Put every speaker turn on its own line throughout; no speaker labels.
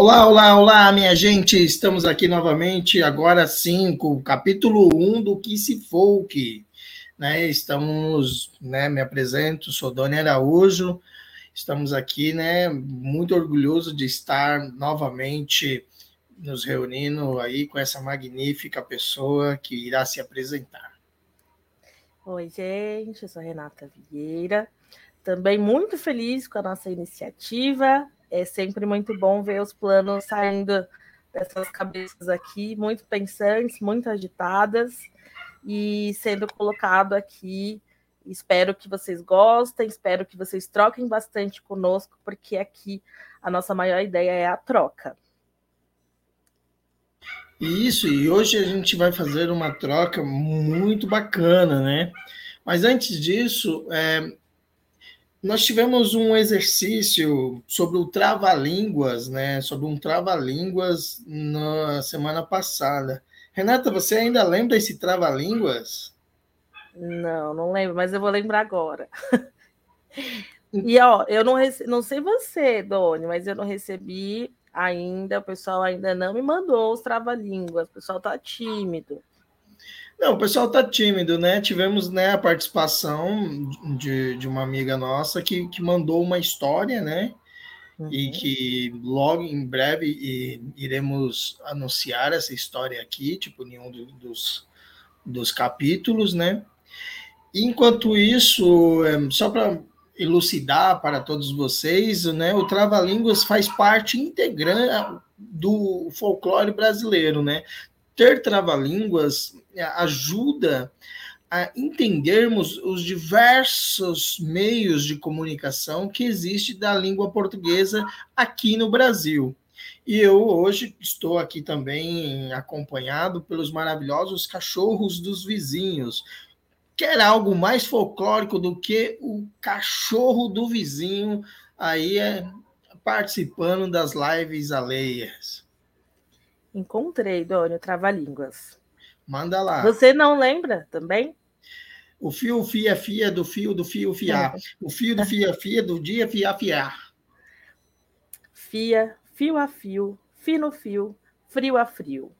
Olá, olá, olá, minha gente! Estamos aqui novamente, agora sim, com o capítulo 1 do Que Se Folk. Né? Estamos, né, me apresento, sou Doni Araújo, estamos aqui, né, muito orgulhoso de estar novamente nos reunindo aí com essa magnífica pessoa que irá se apresentar.
Oi, gente, eu sou Renata Vieira, também muito feliz com a nossa iniciativa é sempre muito bom ver os planos saindo dessas cabeças aqui, muito pensantes, muito agitadas, e sendo colocado aqui. Espero que vocês gostem, espero que vocês troquem bastante conosco, porque aqui a nossa maior ideia é a troca.
Isso, e hoje a gente vai fazer uma troca muito bacana, né? Mas antes disso, é, nós tivemos um exercício sobre o trava-línguas, né? Sobre um trava-línguas na semana passada. Renata, você ainda lembra esse trava-línguas?
Não, não lembro, mas eu vou lembrar agora. e ó, eu não, rece... não sei você, Doni, mas eu não recebi ainda, o pessoal ainda não me mandou os trava-línguas, o pessoal tá tímido.
Não, o pessoal tá tímido, né? Tivemos né, a participação de, de uma amiga nossa que, que mandou uma história, né? Uhum. E que logo em breve iremos anunciar essa história aqui, tipo, em um dos, dos capítulos, né? Enquanto isso, é, só para elucidar para todos vocês, né? O Trava-Línguas faz parte integrante do folclore brasileiro, né? ter trava-línguas ajuda a entendermos os diversos meios de comunicação que existe da língua portuguesa aqui no Brasil. E eu hoje estou aqui também acompanhado pelos maravilhosos cachorros dos vizinhos. Quer algo mais folclórico do que o cachorro do vizinho aí é participando das lives alheias?
Encontrei, Dônio, trava-línguas.
Manda lá.
Você não lembra também?
O fio fia fia do fio do fio fiar. É. O fio do fia fia do dia fia fiar.
Fia, fio a fio, fino fio, frio a frio.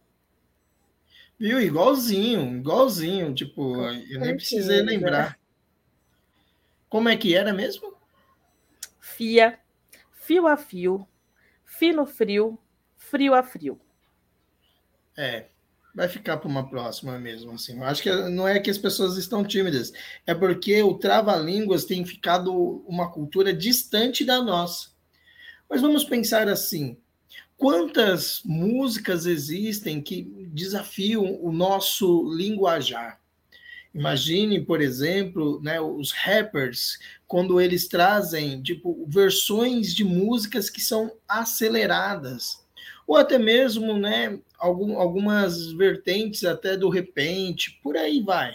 Viu? Igualzinho, igualzinho. Tipo, eu nem precisei lembrar. Como é que era mesmo?
Fia, fio a fio, fino frio, frio a frio.
É, vai ficar para uma próxima mesmo. Assim. Eu acho que não é que as pessoas estão tímidas, é porque o trava-línguas tem ficado uma cultura distante da nossa. Mas vamos pensar assim: quantas músicas existem que desafiam o nosso linguajar? Imagine, por exemplo, né, os rappers, quando eles trazem tipo, versões de músicas que são aceleradas ou até mesmo né, algum, algumas vertentes até do repente, por aí vai.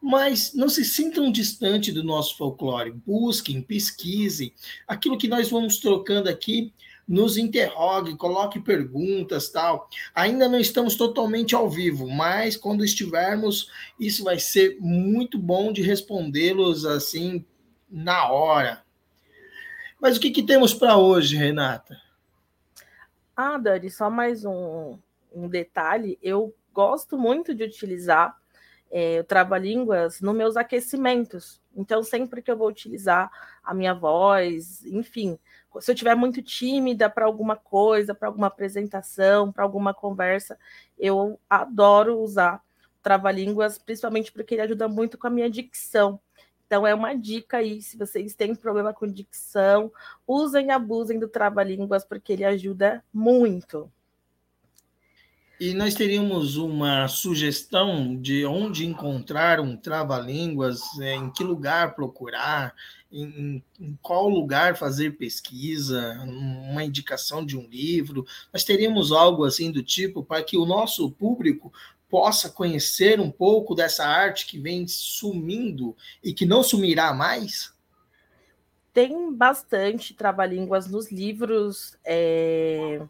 Mas não se sintam distante do nosso folclore. Busquem, pesquisem. Aquilo que nós vamos trocando aqui, nos interrogue, coloque perguntas, tal. Ainda não estamos totalmente ao vivo, mas quando estivermos, isso vai ser muito bom de respondê-los assim na hora. Mas o que, que temos para hoje, Renata?
Ah, Dani, só mais um, um detalhe. Eu gosto muito de utilizar é, o trava-línguas nos meus aquecimentos. Então, sempre que eu vou utilizar a minha voz, enfim, se eu estiver muito tímida para alguma coisa, para alguma apresentação, para alguma conversa, eu adoro usar trava-línguas, principalmente porque ele ajuda muito com a minha dicção. Então, é uma dica aí, se vocês têm problema com dicção, usem e abusem do trava-línguas, porque ele ajuda muito.
E nós teríamos uma sugestão de onde encontrar um trava-línguas, é, em que lugar procurar, em, em, qual lugar fazer pesquisa, uma indicação de um livro. Nós teríamos algo assim do tipo para que o nosso público possa conhecer um pouco dessa arte que vem sumindo e que não sumirá mais?
Tem bastante trava-línguas nos livros é,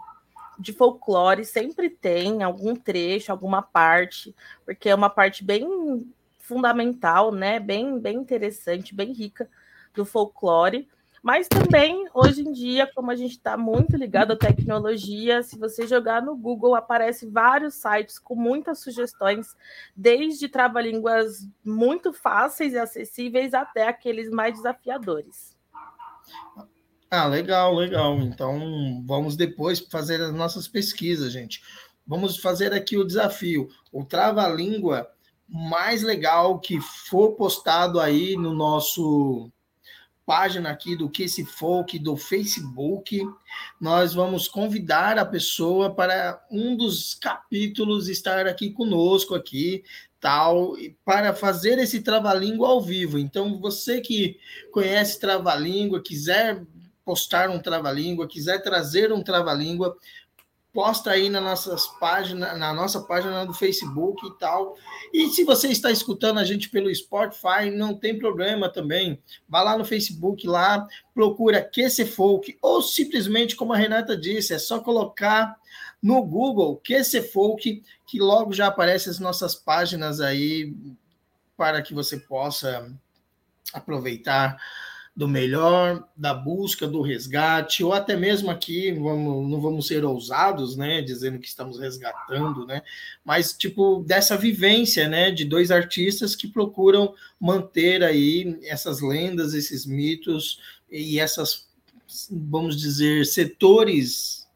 de folclore, sempre tem algum trecho, alguma parte, porque é uma parte bem fundamental, né? Bem, bem interessante, bem rica do folclore. Mas também, hoje em dia, como a gente está muito ligado à tecnologia, se você jogar no Google, aparece vários sites com muitas sugestões, desde trava-línguas muito fáceis e acessíveis até aqueles mais desafiadores.
Ah, legal, legal. Então, vamos depois fazer as nossas pesquisas, gente. Vamos fazer aqui o desafio. O trava-língua mais legal que for postado aí no nosso página aqui do Que Se Folk, do Facebook, nós vamos convidar a pessoa para um dos capítulos estar aqui conosco aqui, tal, para fazer esse trava-língua ao vivo. Então, você que conhece trava-língua, quiser postar um trava-língua, quiser trazer um trava-língua, posta aí na nossas páginas, na nossa página do Facebook e tal. E se você está escutando a gente pelo Spotify, não tem problema também. Vá lá no Facebook lá, procura QC Folk ou simplesmente como a Renata disse, é só colocar no Google QC Folk que logo já aparecem as nossas páginas aí para que você possa aproveitar do melhor, da busca, do resgate, ou até mesmo aqui, vamos, não vamos ser ousados, né, dizendo que estamos resgatando, né, mas tipo dessa vivência, né, de dois artistas que procuram manter aí essas lendas, esses mitos e essas, vamos dizer, setores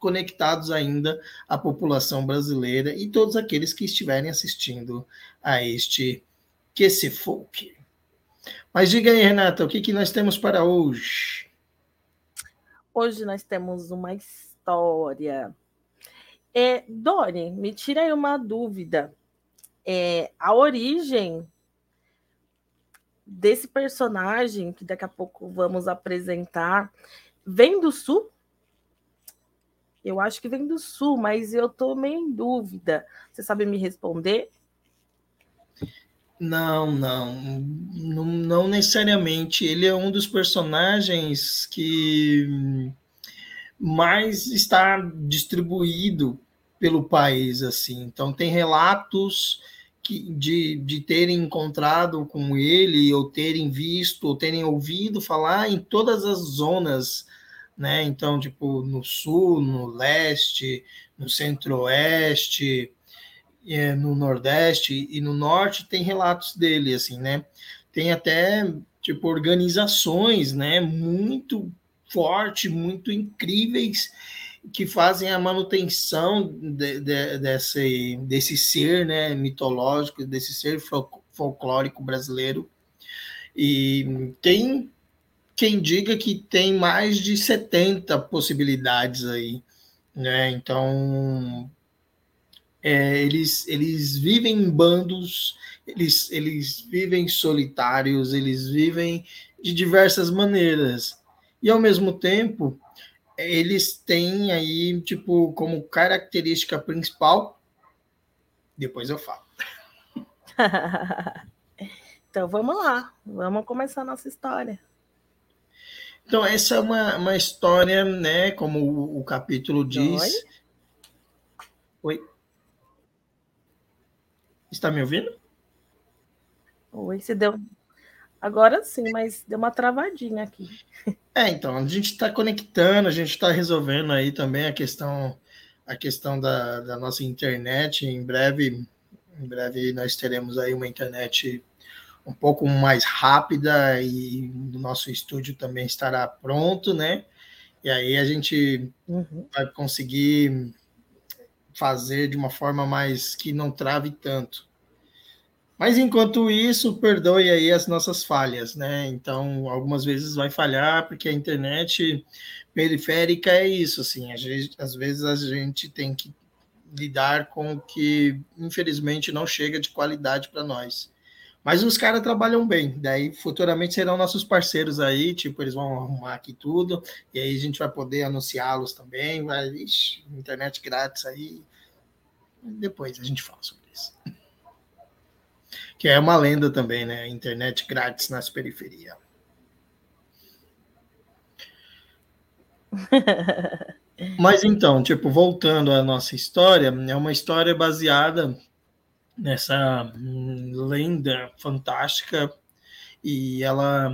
conectados ainda à população brasileira e todos aqueles que estiverem assistindo a este que se folk. Mas diga aí, Renata, o que, que nós temos para hoje?
Hoje nós temos uma história. É, Dori, me tira aí uma dúvida. É, a origem desse personagem, que daqui a pouco vamos apresentar, vem do sul? Eu acho que vem do sul, mas eu estou meio em dúvida. Você sabe me responder?
Não, não, não, não necessariamente. Ele é um dos personagens que mais está distribuído pelo país, assim. Então tem relatos que, de, de terem encontrado com ele, ou terem visto, ou terem ouvido falar em todas as zonas, né? Então, tipo, no sul, no leste, no centro-oeste, é, no Nordeste e no Norte tem relatos dele, assim, né? Tem até, tipo, organizações, né, muito forte, muito incríveis, que fazem a manutenção de, de, desse, desse ser, né, mitológico, desse ser folclórico brasileiro. E tem quem diga que tem mais de 70 possibilidades aí, né? Então, é, eles, eles vivem em bandos, eles, eles vivem solitários, eles vivem de diversas maneiras. E ao mesmo tempo, eles têm aí, tipo, como característica principal. Depois eu falo.
então vamos lá, vamos começar a nossa história.
Então, essa é uma, uma história, né? Como o, o capítulo diz. Oi. Oi. Está me ouvindo?
Oi, se deu. Agora sim, mas deu uma travadinha aqui.
É, então, a gente está conectando, a gente está resolvendo aí também a questão, a questão da, da nossa internet. Em breve, em breve nós teremos aí uma internet um pouco mais rápida e o nosso estúdio também estará pronto, né? E aí a gente uhum. vai conseguir fazer de uma forma mais que não trave tanto. Mas enquanto isso, perdoe aí as nossas falhas, né? Então, algumas vezes vai falhar, porque a internet periférica é isso, assim, gente, às vezes a gente tem que lidar com o que, infelizmente, não chega de qualidade para nós. Mas os caras trabalham bem, daí futuramente serão nossos parceiros aí, tipo, eles vão arrumar aqui tudo, e aí a gente vai poder anunciá-los também, vai, ixi, internet grátis aí, depois a gente fala sobre isso. Que é uma lenda também, né? Internet grátis nas periferias. Mas então, tipo, voltando à nossa história, é uma história baseada nessa lenda fantástica e ela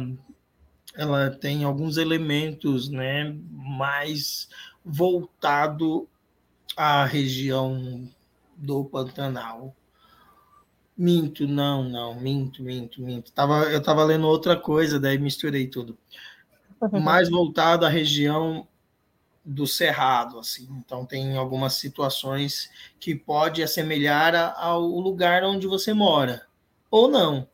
ela tem alguns elementos, né, mais voltado à região do Pantanal. Minto, não, não, minto, minto, minto. Tava, eu estava lendo outra coisa, daí misturei tudo. Mais voltado à região do cerrado, assim. Então tem algumas situações que pode assemelhar ao lugar onde você mora, ou não.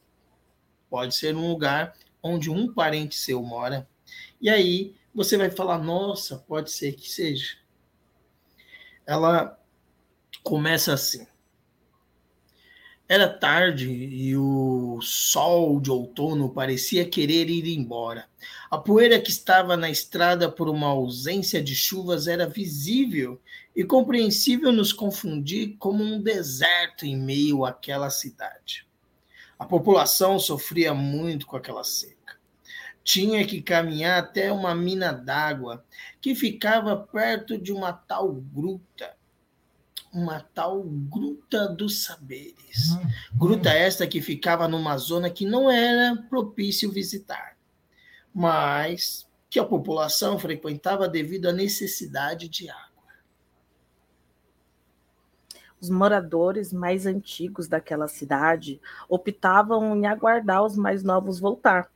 Pode ser um lugar onde um parente seu mora. E aí você vai falar, nossa, pode ser que seja. Ela começa assim. Era tarde e o sol de outono parecia querer ir embora. A poeira que estava na estrada por uma ausência de chuvas era visível e compreensível nos confundir como um deserto em meio àquela cidade. A população sofria muito com aquela seca. Tinha que caminhar até uma mina d'água que ficava perto de uma tal gruta uma tal Gruta dos Saberes. Uhum. Gruta esta que ficava numa zona que não era propício visitar, mas que a população frequentava devido à necessidade de água.
Os moradores mais antigos daquela cidade optavam em aguardar os mais novos voltar.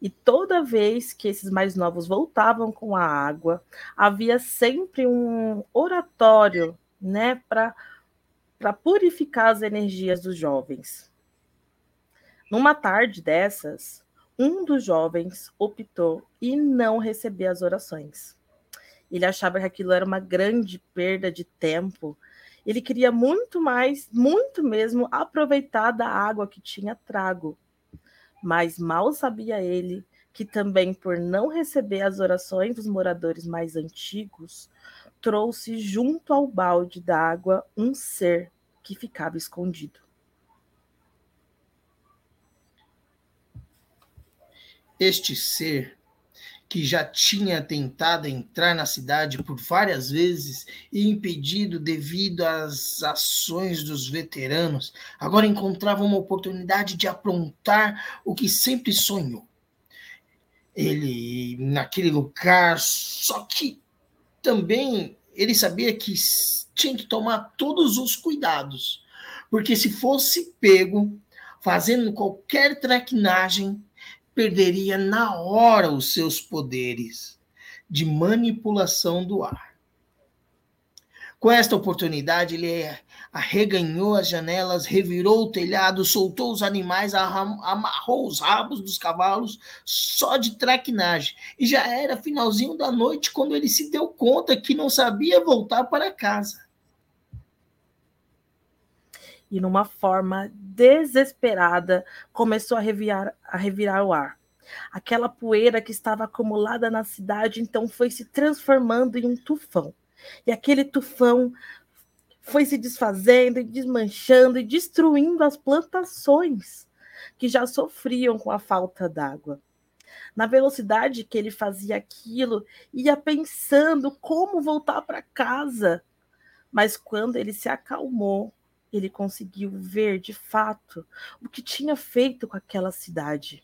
E toda vez que esses mais novos voltavam com a água, havia sempre um oratório né, para purificar as energias dos jovens. Numa tarde dessas, um dos jovens optou em não receber as orações. Ele achava que aquilo era uma grande perda de tempo. Ele queria muito mais, muito mesmo, aproveitar da água que tinha trago. Mas mal sabia ele que também por não receber as orações dos moradores mais antigos, trouxe junto ao balde d'água um ser que ficava escondido.
Este ser, que já tinha tentado entrar na cidade por várias vezes e impedido devido às ações dos veteranos, agora encontrava uma oportunidade de aprontar o que sempre sonhou. Ele, naquele lugar, só que também ele sabia que tinha que tomar todos os cuidados, porque se fosse pego fazendo qualquer traquinagem, perderia na hora os seus poderes de manipulação do ar. Com esta oportunidade, ele arreganhou as janelas, revirou o telhado, soltou os animais, amarrou os rabos dos cavalos só de traquinagem. E já era finalzinho da noite quando ele se deu conta que não sabia voltar para casa.
E numa forma desesperada, começou a revirar, a revirar o ar. Aquela poeira que estava acumulada na cidade então foi se transformando em um tufão e aquele tufão foi se desfazendo e desmanchando e destruindo as plantações que já sofriam com a falta d'água. Na velocidade que ele fazia aquilo, ia pensando como voltar para casa. Mas quando ele se acalmou, ele conseguiu ver de fato o que tinha feito com aquela cidade.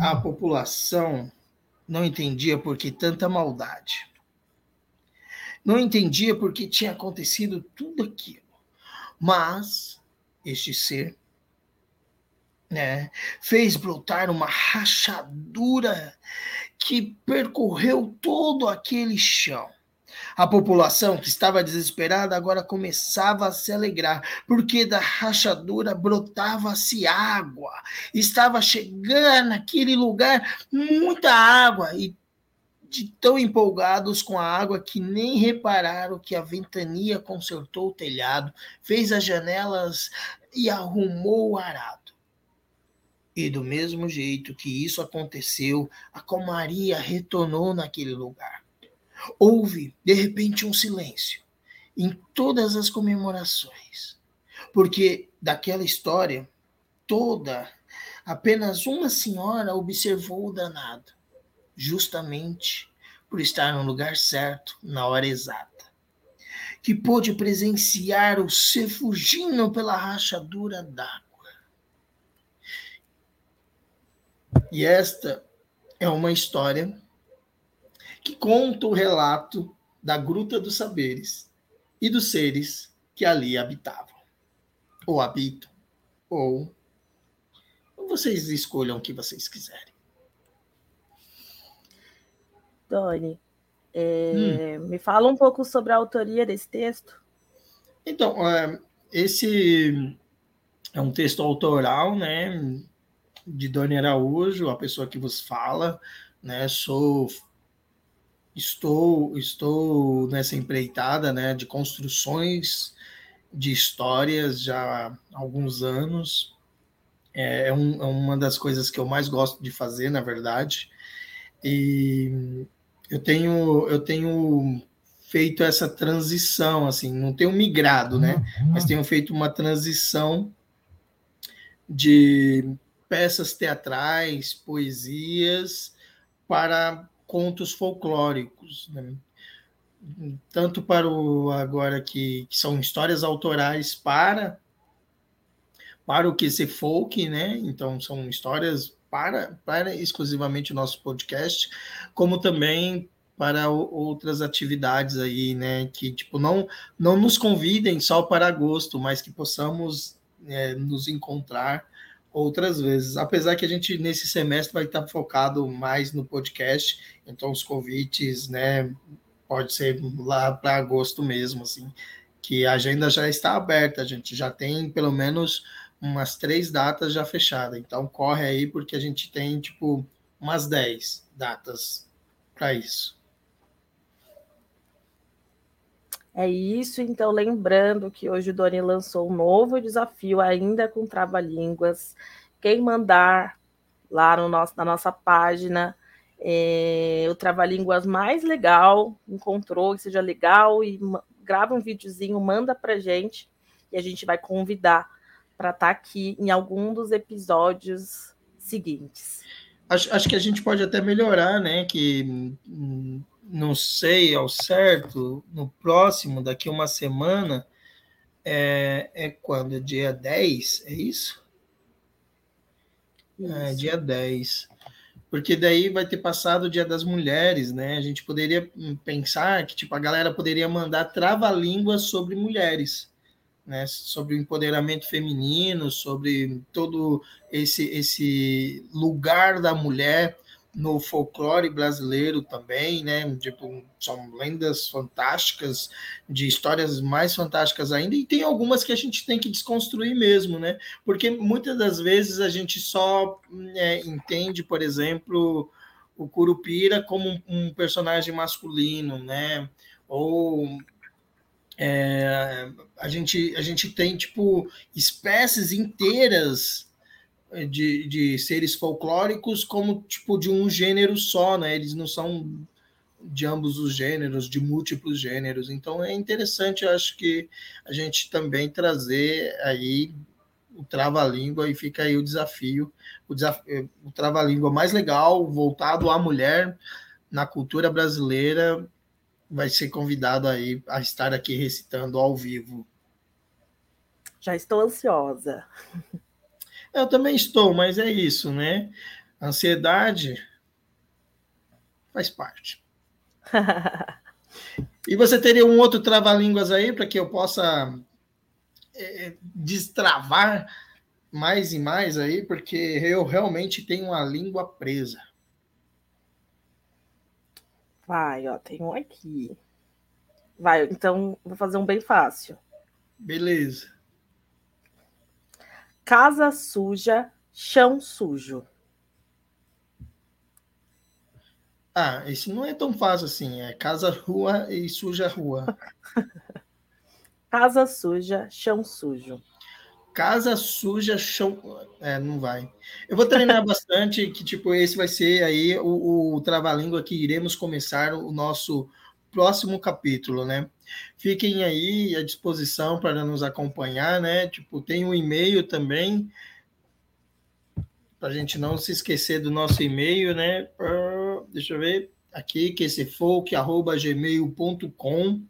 A população não entendia por que tanta maldade. Não entendia por que tinha acontecido tudo aquilo. Mas este ser né, fez brotar uma rachadura que percorreu todo aquele chão. A população, que estava desesperada, agora começava a se alegrar, porque da rachadura brotava-se água. Estava chegando naquele lugar muita água e de tão empolgados com a água que nem repararam que a ventania consertou o telhado, fez as janelas e arrumou o arado. E do mesmo jeito que isso aconteceu, a comaria retornou naquele lugar. Houve, de repente, um silêncio em todas as comemorações, porque daquela história toda, apenas uma senhora observou o danado, justamente por estar no lugar certo, na hora exata, que pôde presenciar o ser fugindo pela rachadura d'água. E esta é uma história que conta o relato da Gruta dos Saberes e dos seres que ali habitavam, ou habitam, ou vocês escolham o que vocês quiserem.
Doni, é, hum. me fala um pouco sobre a autoria desse texto.
Então, é, esse é um texto autoral, né, de Doni Araújo, a pessoa que vos fala, né, sou estou estou nessa empreitada, né, de construções de histórias já há alguns anos. É, é, um, é uma das coisas que eu mais gosto de fazer, na verdade. E eu tenho eu tenho feito essa transição, assim, não tenho migrado, né? Mas tenho feito uma transição de peças teatrais, poesias para contos folclóricos, né? tanto para o agora que, que, são histórias autorais para para o QC Folk, né? Então são histórias para, para exclusivamente o nosso podcast, como também para outras atividades aí, né? Que tipo não não nos convidem só para agosto, mas que possamos é, nos encontrar outras vezes. Apesar que a gente nesse semestre vai estar focado mais no podcast, então os convites, né? Pode ser lá para agosto mesmo, assim, que a agenda já está aberta, a gente já tem pelo menos umas três datas já fechadas. Então corre aí porque a gente tem tipo umas dez datas para isso.
É isso, então lembrando que hoje o Doni lançou um novo desafio ainda com trava-línguas. Quem mandar lá no nosso, na nossa página é, o trava-línguas mais legal, encontrou que seja legal e grava um videozinho, manda pra gente e a gente vai convidar para estar tá aqui em algum dos episódios seguintes.
Acho, acho que a gente pode até melhorar, né? Que hum, não sei ao certo, no próximo, daqui uma semana, é, é quando? Dia 10, é isso? isso? É, dia 10. Porque daí vai ter passado o Dia das Mulheres, né? A gente poderia hum, pensar que tipo, a galera poderia mandar trava-línguas sobre mulheres né, sobre o empoderamento feminino, sobre todo esse, esse lugar da mulher no folclore brasileiro também, né? Tipo, são lendas fantásticas, de histórias mais fantásticas ainda, e tem algumas que a gente tem que desconstruir mesmo, né? Porque muitas das vezes a gente só é, entende, por exemplo, o Curupira como um personagem masculino, né? Ou é, a, gente, a gente tem, tipo, espécies inteiras de, de seres folclóricos como, tipo, de um gênero só, né? Eles não são de ambos os gêneros, de múltiplos gêneros. Então é interessante, eu acho que a gente também trazer aí o trava-língua e fica aí o desafio, o, desafio, o trava-língua mais legal, voltado à mulher na cultura brasileira, vai ser convidado aí a estar aqui recitando ao vivo.
Já estou ansiosa.
Eu também estou, mas é isso, né? Ansiedade faz parte. e você teria um outro trava-línguas aí para que eu possa é, destravar mais e mais aí, porque eu realmente tenho uma língua presa.
Vai, ó, tem um aqui. Vai, então vou fazer um bem fácil.
Beleza.
Casa suja, chão sujo.
Ah, esse não é tão fácil assim. É casa rua e suja rua.
casa suja, chão sujo.
Casa suja, chão. É, não vai. Eu vou treinar bastante, que tipo, esse vai ser aí o, o trava-língua que iremos começar o nosso próximo capítulo, né? Fiquem aí à disposição para nos acompanhar, né? Tipo, tem um e-mail também, para a gente não se esquecer do nosso e-mail, né? Deixa eu ver aqui, que esse folk.gmail.com,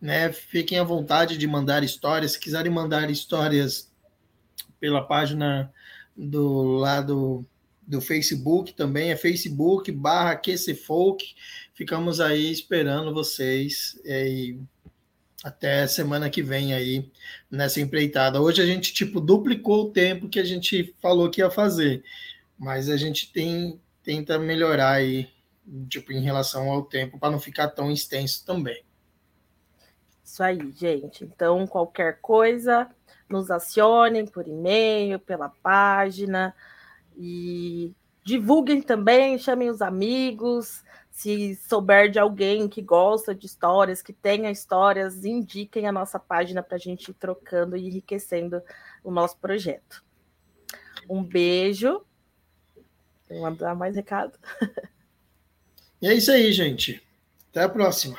né? Fiquem à vontade de mandar histórias, se quiserem mandar histórias pela página do lado do Facebook também, é Facebook barra QCFolk. Ficamos aí esperando vocês e até semana que vem aí nessa empreitada. Hoje a gente tipo duplicou o tempo que a gente falou que ia fazer, mas a gente tem tenta melhorar aí tipo em relação ao tempo para não ficar tão extenso também.
Isso aí, gente. Então, qualquer coisa, nos acionem por e-mail, pela página e divulguem também, chamem os amigos. Se souber de alguém que gosta de histórias, que tenha histórias, indiquem a nossa página para a gente ir trocando e enriquecendo o nosso projeto. Um beijo. Vou mandar mais recado.
E é isso aí, gente. Até a próxima.